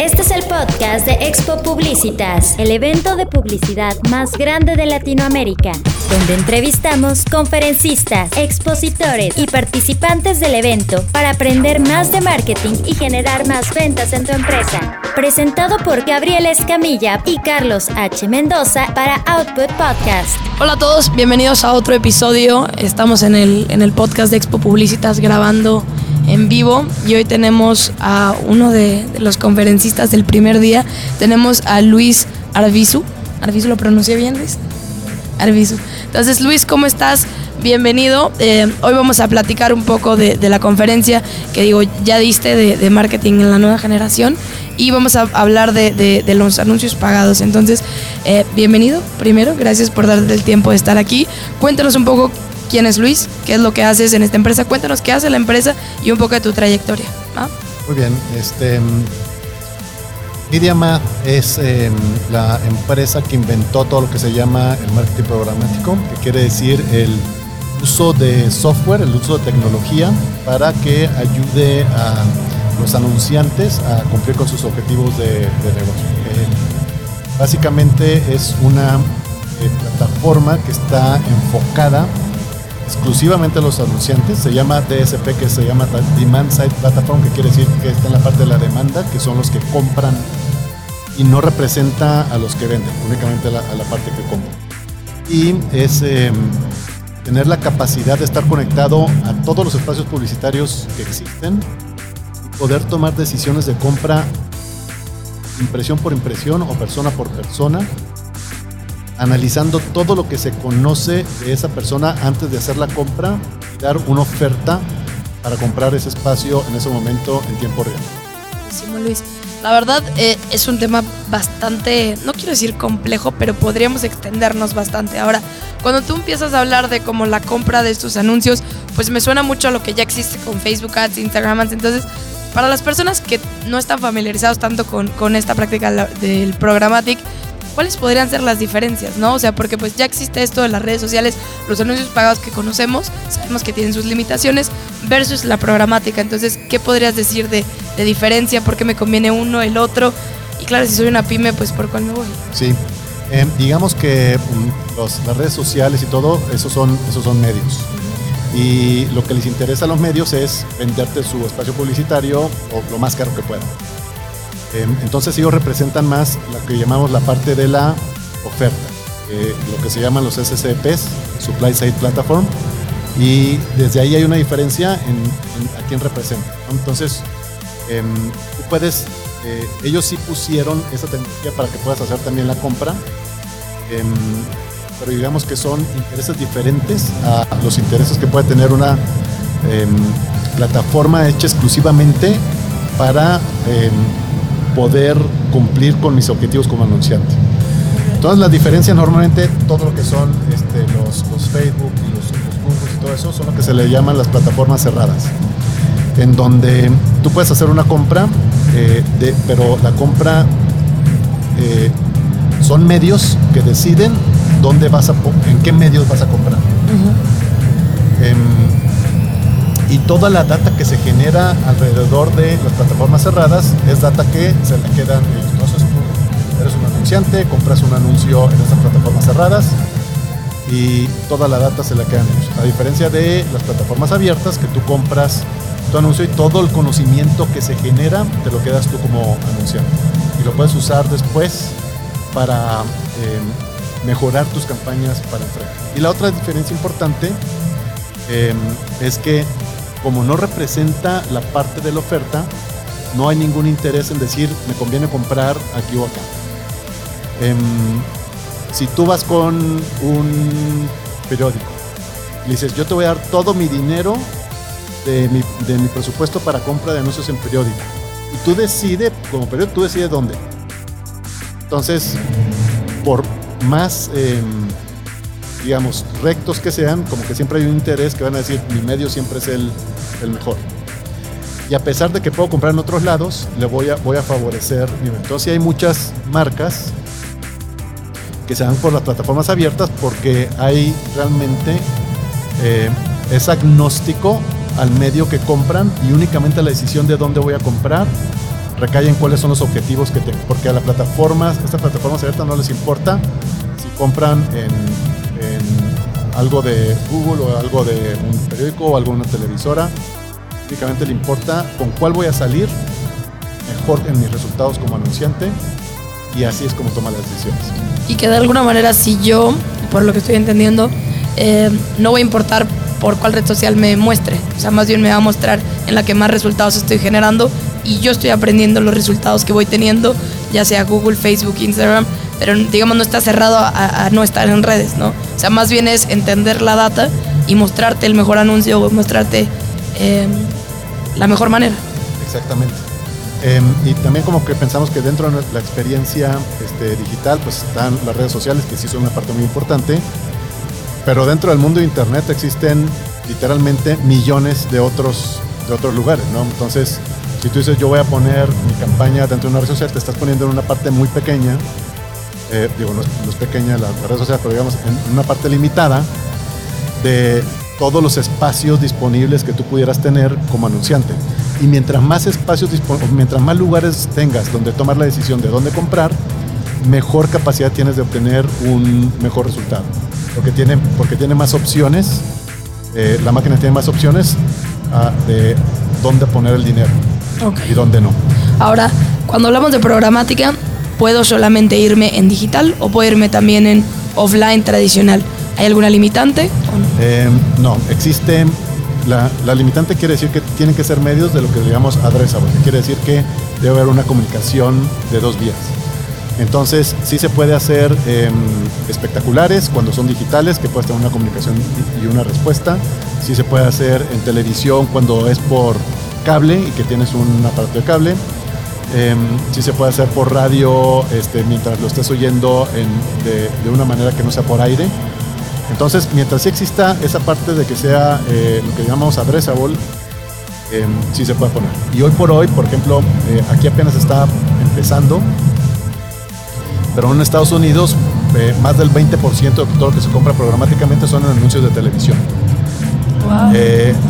Este es el podcast de Expo Publicitas, el evento de publicidad más grande de Latinoamérica, donde entrevistamos conferencistas, expositores y participantes del evento para aprender más de marketing y generar más ventas en tu empresa. Presentado por Gabriel Escamilla y Carlos H. Mendoza para Output Podcast. Hola a todos, bienvenidos a otro episodio. Estamos en el, en el podcast de Expo Publicitas grabando en vivo y hoy tenemos a uno de, los conferencistas del primer día. Tenemos a Luis Arbizu. ¿Arbizu lo pronuncié bien, Luis? Arbizu. Entonces, Luis, ¿cómo estás? Bienvenido. Eh, hoy vamos a platicar un poco de, la conferencia que digo, ya diste de, marketing en la nueva generación y vamos a hablar de, los anuncios pagados. Entonces, eh, bienvenido primero, gracias por darte el tiempo de estar aquí. Cuéntanos un poco quién es Luis, qué es lo que haces en esta empresa. Cuéntanos qué hace la empresa y un poco de tu trayectoria. Muy bien, este, MediaMath es em, la empresa que inventó todo lo que se llama el marketing programático, que quiere decir el uso de software, el uso de tecnología para que ayude a los anunciantes a cumplir con sus objetivos de, negocio. Eh, básicamente es una eh, plataforma que está enfocada exclusivamente a los anunciantes. Se llama DSP, que se llama Demand Side Platform, que quiere decir que está en la parte de la demanda, que son los que compran y no representa a los que venden, únicamente a la, parte que compran. Y es em, tener la capacidad de estar conectado a todos los espacios publicitarios que existen y poder tomar decisiones de compra impresión por impresión o persona por persona analizando todo lo que se conoce de esa persona antes de hacer la compra y dar una oferta para comprar ese espacio en ese momento en tiempo real. Buenísimo, Luis. La verdad eh, es un tema bastante, no quiero decir complejo, pero podríamos extendernos bastante. Ahora, cuando tú empiezas a hablar de como la compra de estos anuncios, pues me suena mucho a lo que ya existe con Facebook Ads, Instagram Ads. Entonces, para las personas que no están familiarizados tanto con, con esta práctica del programmatic, ¿cuáles podrían ser las diferencias, no? O sea, porque pues ya existe esto de las redes sociales, los anuncios pagados que conocemos, sabemos que tienen sus limitaciones, versus la programática. Entonces, ¿qué podrías decir de, diferencia? ¿Por qué me conviene uno, el otro? Y claro, si soy una pyme, pues ¿por cuál me voy? Sí, em, digamos que mm, las redes sociales y todo, esos son, esos son medios. Y lo que les interesa a los medios es venderte su espacio publicitario o lo más caro que puedan. Em, entonces ellos representan más lo que llamamos la parte de la oferta, lo que se llaman los SCPs, Supply Side Platform, y desde ahí hay una diferencia en, a quién representa. Entonces, em, tú puedes, eh, ellos sí pusieron esa tecnología para que puedas hacer también la compra, em, pero digamos que son intereses diferentes a los intereses que puede tener una plataforma hecha exclusivamente para poder cumplir con mis objetivos como anunciante. Entonces la diferencia normalmente, todo lo que son este, los, Facebook y los, Google y todo eso, son lo que se le llaman las plataformas cerradas, en donde tú puedes hacer una compra, eh, de, pero la compra eh, son medios que deciden dónde vas a, en qué medios vas a comprar y toda la data que se genera alrededor de las plataformas cerradas es data que se le quedan ellos. Entonces tú eres un anunciante, compras un anuncio en esas plataformas cerradas y toda la data se la quedan ellos. A diferencia de las plataformas abiertas que tú compras tu anuncio y todo el conocimiento que se genera te lo quedas tú como anunciante y lo puedes usar después para eh, mejorar tus campañas para entrega. Y la otra diferencia importante eh, es que como no representa la parte de la oferta, no hay ningún interés en decir me conviene comprar aquí o acá. Em, si tú vas con un periódico y dices yo te voy a dar todo mi dinero de mi, presupuesto para compra de anuncios en periódico y tú decides, como periódico, tú decides dónde. Entonces, por más em, digamos, rectos que sean, como que siempre hay un interés que van a decir, mi medio siempre es el, mejor. Y a pesar de que puedo comprar en otros lados, le voy a, voy a favorecer mi Entonces hay muchas marcas que se dan por las plataformas abiertas porque hay realmente, eh, es agnóstico al medio que compran y únicamente la decisión de dónde voy a comprar recae en cuáles son los objetivos que tengo. Porque a las plataformas, estas plataformas abiertas no les importa si compran en algo de Google o algo de un periódico o alguna televisora. Únicamente le importa con cuál voy a salir mejor en mis resultados como anunciante y así es como toma las decisiones. Y que de alguna manera si yo, por lo que estoy entendiendo, eh, no voy a importar por cuál red social me muestre. O sea, más bien me va a mostrar en la que más resultados estoy generando y yo estoy aprendiendo los resultados que voy teniendo, ya sea Google, Facebook, Instagram, pero digamos no está cerrado a, no estar en redes, ¿no? O sea, más bien es entender la data y mostrarte el mejor anuncio o mostrarte eh, la mejor manera. Exactamente. Em, y también como que pensamos que dentro de la experiencia este, digital, pues están las redes sociales, que sí son una parte muy importante, pero dentro del mundo de Internet existen literalmente millones de otros, de otros lugares, ¿no? Entonces, si tú dices yo voy a poner mi campaña dentro de una red social, te estás poniendo en una parte muy pequeña, eh, digo, no es, pequeña la, red social, pero digamos en una parte limitada de todos los espacios disponibles que tú pudieras tener como anunciante. Y mientras más espacios, mientras más lugares tengas donde tomar la decisión de dónde comprar, mejor capacidad tienes de obtener un mejor resultado. Porque tiene, porque tiene más opciones, eh, la máquina tiene más opciones ah, de dónde poner el dinero y dónde no. Ahora, cuando hablamos de programática, ¿puedo solamente irme en digital o puedo irme también en offline tradicional? ¿Hay alguna limitante? Eh, no, existe la, limitante quiere decir que tienen que ser medios de lo que digamos addressable, quiere decir que debe haber una comunicación de dos vías. Entonces, sí se puede hacer em, espectaculares cuando son digitales, que puede tener una comunicación y una respuesta. Sí se puede hacer en televisión cuando es por cable y que tienes un aparato de cable. Eh, sí se puede hacer por radio este, mientras lo estés oyendo de, de, una manera que no sea por aire. Entonces, mientras sí exista esa parte de que sea eh, lo que llamamos addressable, eh, sí se puede poner. Y hoy por hoy, por ejemplo, eh, aquí apenas está empezando, pero en Estados Unidos más del 20% de todo lo que se compra programáticamente son anuncios de televisión.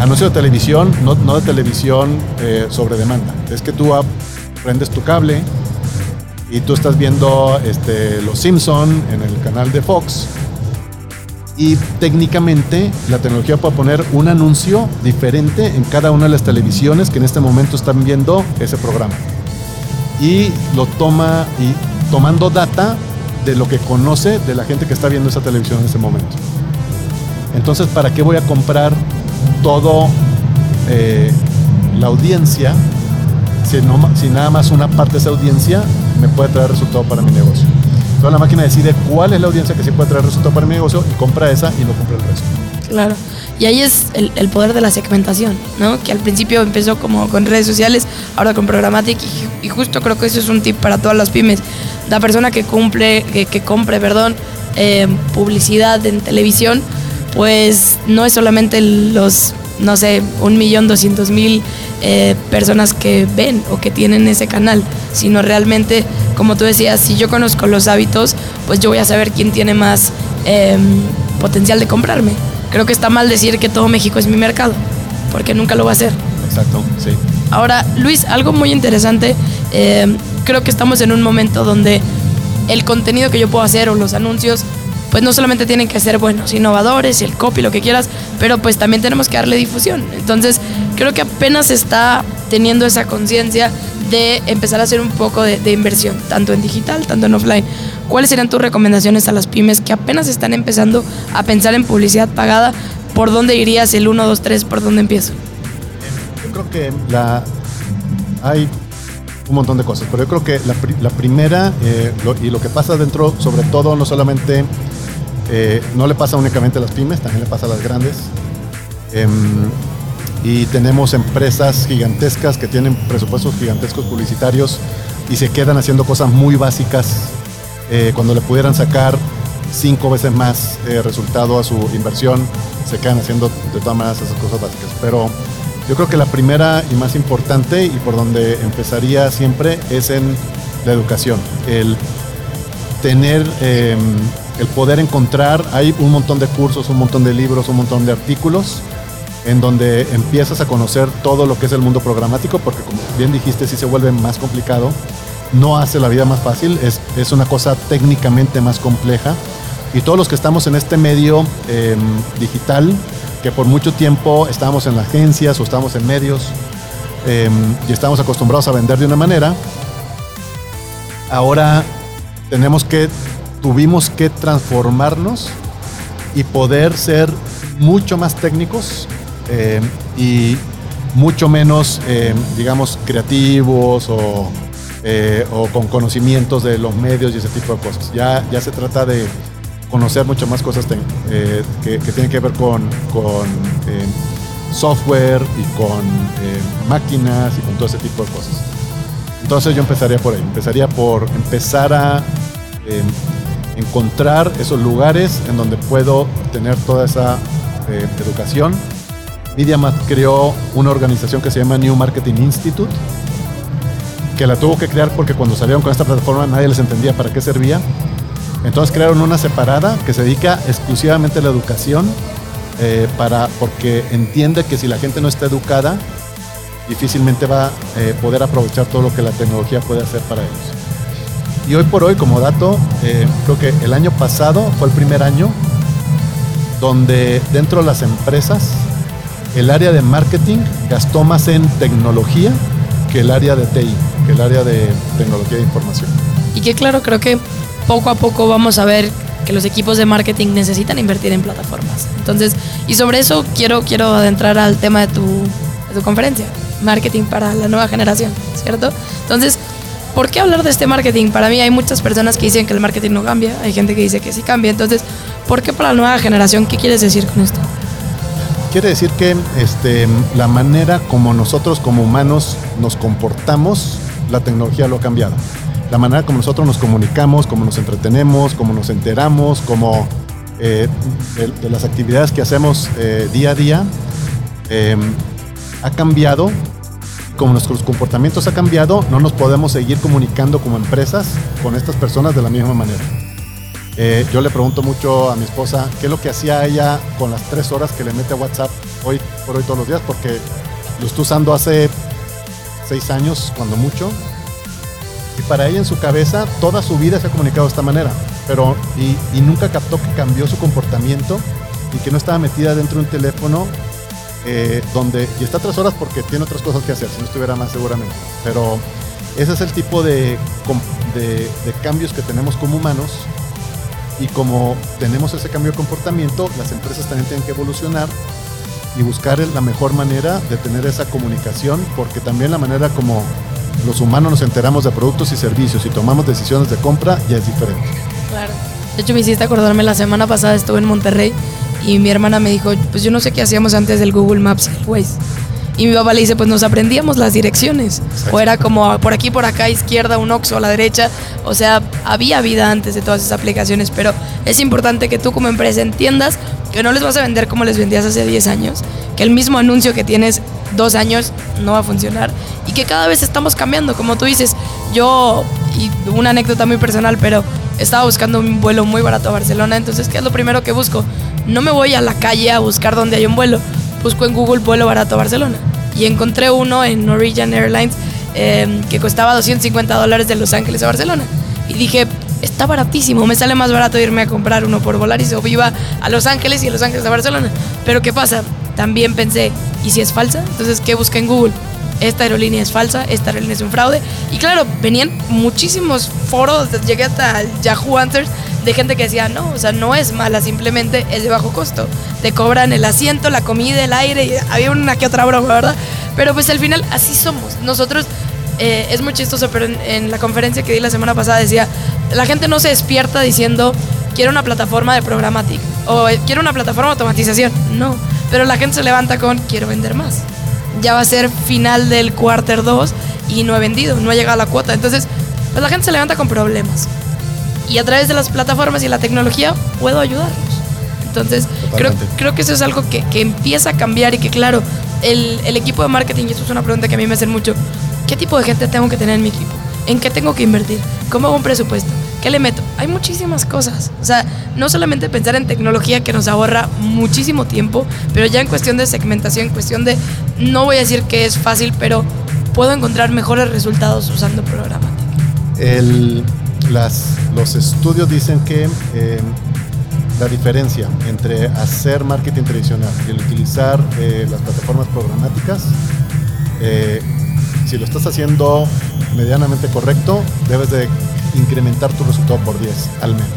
anuncios de televisión, no, no de televisión sobre demanda. Es que tú prendes tu cable y tú estás viendo este, Los Simpson en el canal de Fox y técnicamente la tecnología puede poner un anuncio diferente en cada una de las televisiones que en este momento están viendo ese programa. Y lo toma y tomando data de lo que conoce de la gente que está viendo esa televisión en ese momento. Entonces, ¿para qué voy a comprar todo eh, la audiencia si, no, si nada más una parte de esa audiencia me puede traer resultado para mi negocio? la máquina decide cuál es la audiencia que sí puede traer resultado para mi negocio y compra esa y no compra el resto. Claro. Y ahí es el, poder de la segmentación, ¿no? Que al principio empezó como con redes sociales, ahora con Programmatic y, justo creo que eso es un tip para todas las pymes. La persona que cumple, que, compre, perdón, eh, publicidad en televisión, pues no es solamente los, no sé, un millón doscientos mil eh, personas que ven o que tienen ese canal, sino realmente, como tú decías, si yo conozco los hábitos, pues yo voy a saber quién tiene más em, potencial de comprarme. Creo que está mal decir que todo México es mi mercado, porque nunca lo va a hacer. Exacto, sí. Ahora, Luis, algo muy interesante, em, creo que estamos en un momento donde el contenido que yo puedo hacer o los anuncios pues no solamente tienen que ser buenos, innovadores, el copy, lo que quieras, pero pues también tenemos que darle difusión. Entonces, creo que apenas está teniendo esa conciencia de empezar a hacer un poco de, inversión, tanto en digital, tanto en offline. ¿Cuáles serían tus recomendaciones a las pymes que apenas están empezando a pensar en publicidad pagada? ¿Por dónde irías el 1, 2, 3? ¿Por dónde empiezo? Yo creo que la, hay un montón de cosas, pero yo creo que la, primera eh, y lo que pasa dentro, sobre todo, no solamente eh, no le pasa únicamente a las pymes, también le pasa a las grandes. Em, y tenemos empresas gigantescas que tienen presupuestos gigantescos publicitarios y se quedan haciendo cosas muy básicas eh, cuando le pudieran sacar cinco veces más eh, resultado a su inversión, se quedan haciendo de todas maneras esas cosas básicas. Pero yo creo que la primera y más importante y por donde empezaría siempre es en la educación. El tener em, el poder encontrar, hay un montón de cursos, un montón de libros, un montón de artículos en donde empiezas a conocer todo lo que es el mundo programático, porque como bien dijiste, sí se vuelve más complicado, no hace la vida más fácil, es, es una cosa técnicamente más compleja. Y todos los que estamos en este medio em, digital, que por mucho tiempo estábamos en las agencias o estábamos en medios em, y estábamos acostumbrados a vender de una manera, ahora tenemos que, tuvimos que transformarnos y poder ser mucho más técnicos eh, y mucho menos, eh, digamos, creativos eh, o, con conocimientos de los medios y ese tipo de cosas. Ya, ya se trata de conocer mucho más cosas que, tienen que ver con, con software y con máquinas y con todo ese tipo de cosas. Entonces yo empezaría por ahí, empezaría por empezar a encontrar esos lugares en donde puedo tener toda esa educación MediaMath creó una organización que se llama New Marketing Institute, que la tuvo que crear porque cuando salieron con esta plataforma nadie les entendía para qué servía. Entonces crearon una separada que se dedica exclusivamente a la educación, eh, para, porque entiende que si la gente no está educada, difícilmente va a eh, poder aprovechar todo lo que la tecnología puede hacer para ellos. Y hoy por hoy, como dato, eh, creo que el año pasado fue el primer año donde dentro de las empresas el área de marketing gastó más en tecnología que el área de TI, que el área de tecnología de información. Y que claro, creo que poco a poco vamos a ver que los equipos de marketing necesitan invertir en plataformas. Entonces, y sobre eso quiero, quiero adentrar al tema de tu, de tu conferencia, marketing para la nueva generación, ¿cierto? Entonces, ¿por qué hablar de este marketing? Para mí hay muchas personas que dicen que el marketing no cambia, hay gente que dice que sí cambia, entonces, ¿por qué para la nueva generación? ¿Qué quieres decir con esto? Quiere decir que este, la manera como nosotros como humanos nos comportamos, la tecnología lo ha cambiado. La manera como nosotros nos comunicamos, como nos entretenemos, como nos enteramos, como eh, las actividades que hacemos eh, día a día, em, ha cambiado. Como nuestros comportamientos ha cambiado, no nos podemos seguir comunicando como empresas con estas personas de la misma manera. Eh, yo le pregunto mucho a mi esposa qué es lo que hacía ella con las tres horas que le mete a WhatsApp hoy por hoy todos los días, porque lo estoy usando hace seis años, cuando mucho. Y para ella en su cabeza toda su vida se ha comunicado de esta manera, pero y, nunca captó que cambió su comportamiento y que no estaba metida dentro de un teléfono eh, donde, y está tres horas porque tiene otras cosas que hacer, si no estuviera más seguramente. Pero ese es el tipo de, de, de cambios que tenemos como humanos y como tenemos ese cambio de comportamiento, las empresas también tienen que evolucionar y buscar la mejor manera de tener esa comunicación, porque también la manera como los humanos nos enteramos de productos y servicios y tomamos decisiones de compra ya es diferente. Claro. De hecho, me hiciste acordarme, la semana pasada estuve en Monterrey y mi hermana me dijo, pues yo no sé qué hacíamos antes del Google Maps Waze. Y mi papá le dice, pues nos aprendíamos las direcciones. O era como por aquí, por acá, izquierda, un oxo a la derecha. O sea, había vida antes de todas esas aplicaciones, pero es importante que tú como empresa entiendas que no les vas a vender como les vendías hace 10 años, que el mismo anuncio que tienes dos años no va a funcionar y que cada vez estamos cambiando. Como tú dices, yo, y una anécdota muy personal, pero estaba buscando un vuelo muy barato a Barcelona, entonces, ¿qué es lo primero que busco? No me voy a la calle a buscar dónde hay un vuelo busco en Google vuelo barato a Barcelona y encontré uno en Norwegian Airlines em, que costaba 250 dólares de Los Ángeles a Barcelona. Y dije, está baratísimo, me sale más barato irme a comprar uno por Volaris o viva a Los Ángeles y a Los Ángeles a Barcelona. Pero ¿qué pasa? También pensé, ¿y si es falsa? Entonces, ¿qué busqué en Google? Esta aerolínea es falsa, esta aerolínea es un fraude. Y claro, venían muchísimos foros, llegué hasta Yahoo Answers de gente que decía, no, o sea, no es mala, simplemente es de bajo costo. Te cobran el asiento, la comida, el aire, y había una que otra broma, ¿verdad? Pero pues al final así somos. Nosotros, eh, es muy chistoso, pero en, la conferencia que di la semana pasada decía, la gente no se despierta diciendo, quiero una plataforma de programática o eh, quiero una plataforma de automatización. No, pero la gente se levanta con, quiero vender más. Ya va a ser final del quarter 2 y no he vendido, no ha llegado a la cuota. Entonces, pues la gente se levanta con problemas y a través de las plataformas y la tecnología puedo ayudarlos. Entonces, creo, creo, que eso es algo que, que, empieza a cambiar y que, claro, el, el, equipo de marketing, y esto es una pregunta que a mí me hacen mucho, ¿qué tipo de gente tengo que tener en mi equipo? ¿En qué tengo que invertir? ¿Cómo hago un presupuesto? ¿Qué le meto? Hay muchísimas cosas. O sea, no solamente pensar en tecnología que nos ahorra muchísimo tiempo, pero ya en cuestión de segmentación, en cuestión de, no voy a decir que es fácil, pero puedo encontrar mejores resultados usando Programmatic. El, las, los estudios dicen que eh, la diferencia entre hacer marketing tradicional y el utilizar eh, las plataformas programáticas, eh, si lo estás haciendo medianamente correcto, debes de incrementar tu resultado por 10 al menos.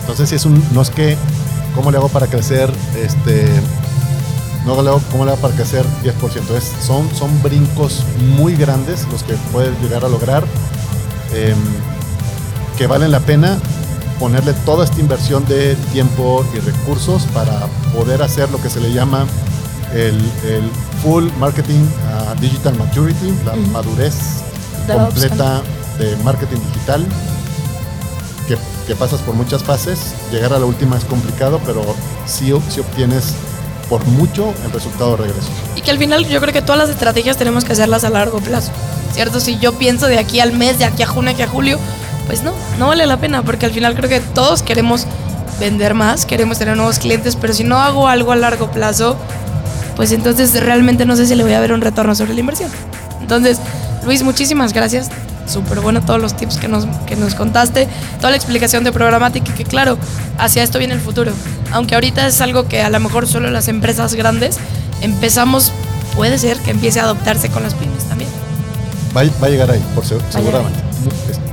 Entonces, si es un, no es que, ¿cómo le hago para crecer? Este, no le hago, ¿cómo le hago para crecer 10%? Es, son, son brincos muy grandes los que puedes llegar a lograr, em, que valen la pena ponerle toda esta inversión de tiempo y recursos para poder hacer lo que se le llama el, el full marketing uh, digital maturity, la madurez completa de marketing digital, que, que, pasas por muchas fases. Llegar a la última es complicado, pero sí, sí obtienes por mucho el resultado de regreso. Y que al final yo creo que todas las estrategias tenemos que hacerlas a largo plazo, ¿cierto? Si yo pienso de aquí al mes, de aquí a junio, de aquí a julio, pues no, no vale la pena, porque al final creo que todos queremos vender más, queremos tener nuevos clientes, pero si no hago algo a largo plazo, pues entonces realmente no sé si le voy a ver un retorno sobre la inversión. Entonces, Luis, muchísimas gracias. Súper bueno todos los tips que nos, que nos contaste, toda la explicación de programática, que claro, hacia esto viene el futuro. Aunque ahorita es algo que a lo mejor solo las empresas grandes empezamos, puede ser que empiece a adoptarse con las pymes también. Va, va a llegar ahí, por seguramente.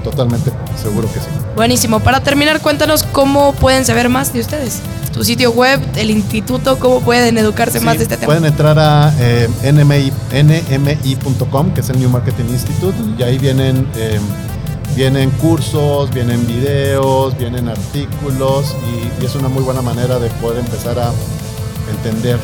Totalmente seguro que sí. Buenísimo. Para terminar, cuéntanos cómo pueden saber más de ustedes. Tu sitio web, el instituto, cómo pueden educarse Sí, más de este tema. Pueden entrar a eh, NMI nmi.com, que es el New Marketing Institute, y ahí vienen, eh, vienen cursos, vienen videos, vienen artículos, y, y es una muy buena manera de poder empezar a entender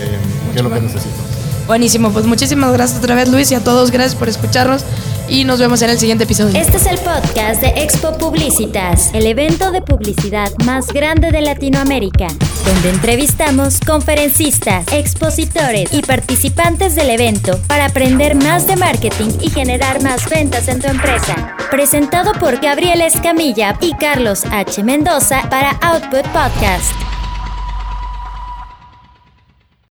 eh, qué es lo que bueno. necesitas. Buenísimo, pues muchísimas gracias otra vez Luis y a todos gracias por escucharnos y nos vemos en el siguiente episodio. Este es el podcast de Expo Publicitas, el evento de publicidad más grande de Latinoamérica, donde entrevistamos conferencistas, expositores y participantes del evento para aprender más de marketing y generar más ventas en tu empresa. Presentado por Gabriel Escamilla y Carlos H. Mendoza para Output Podcast.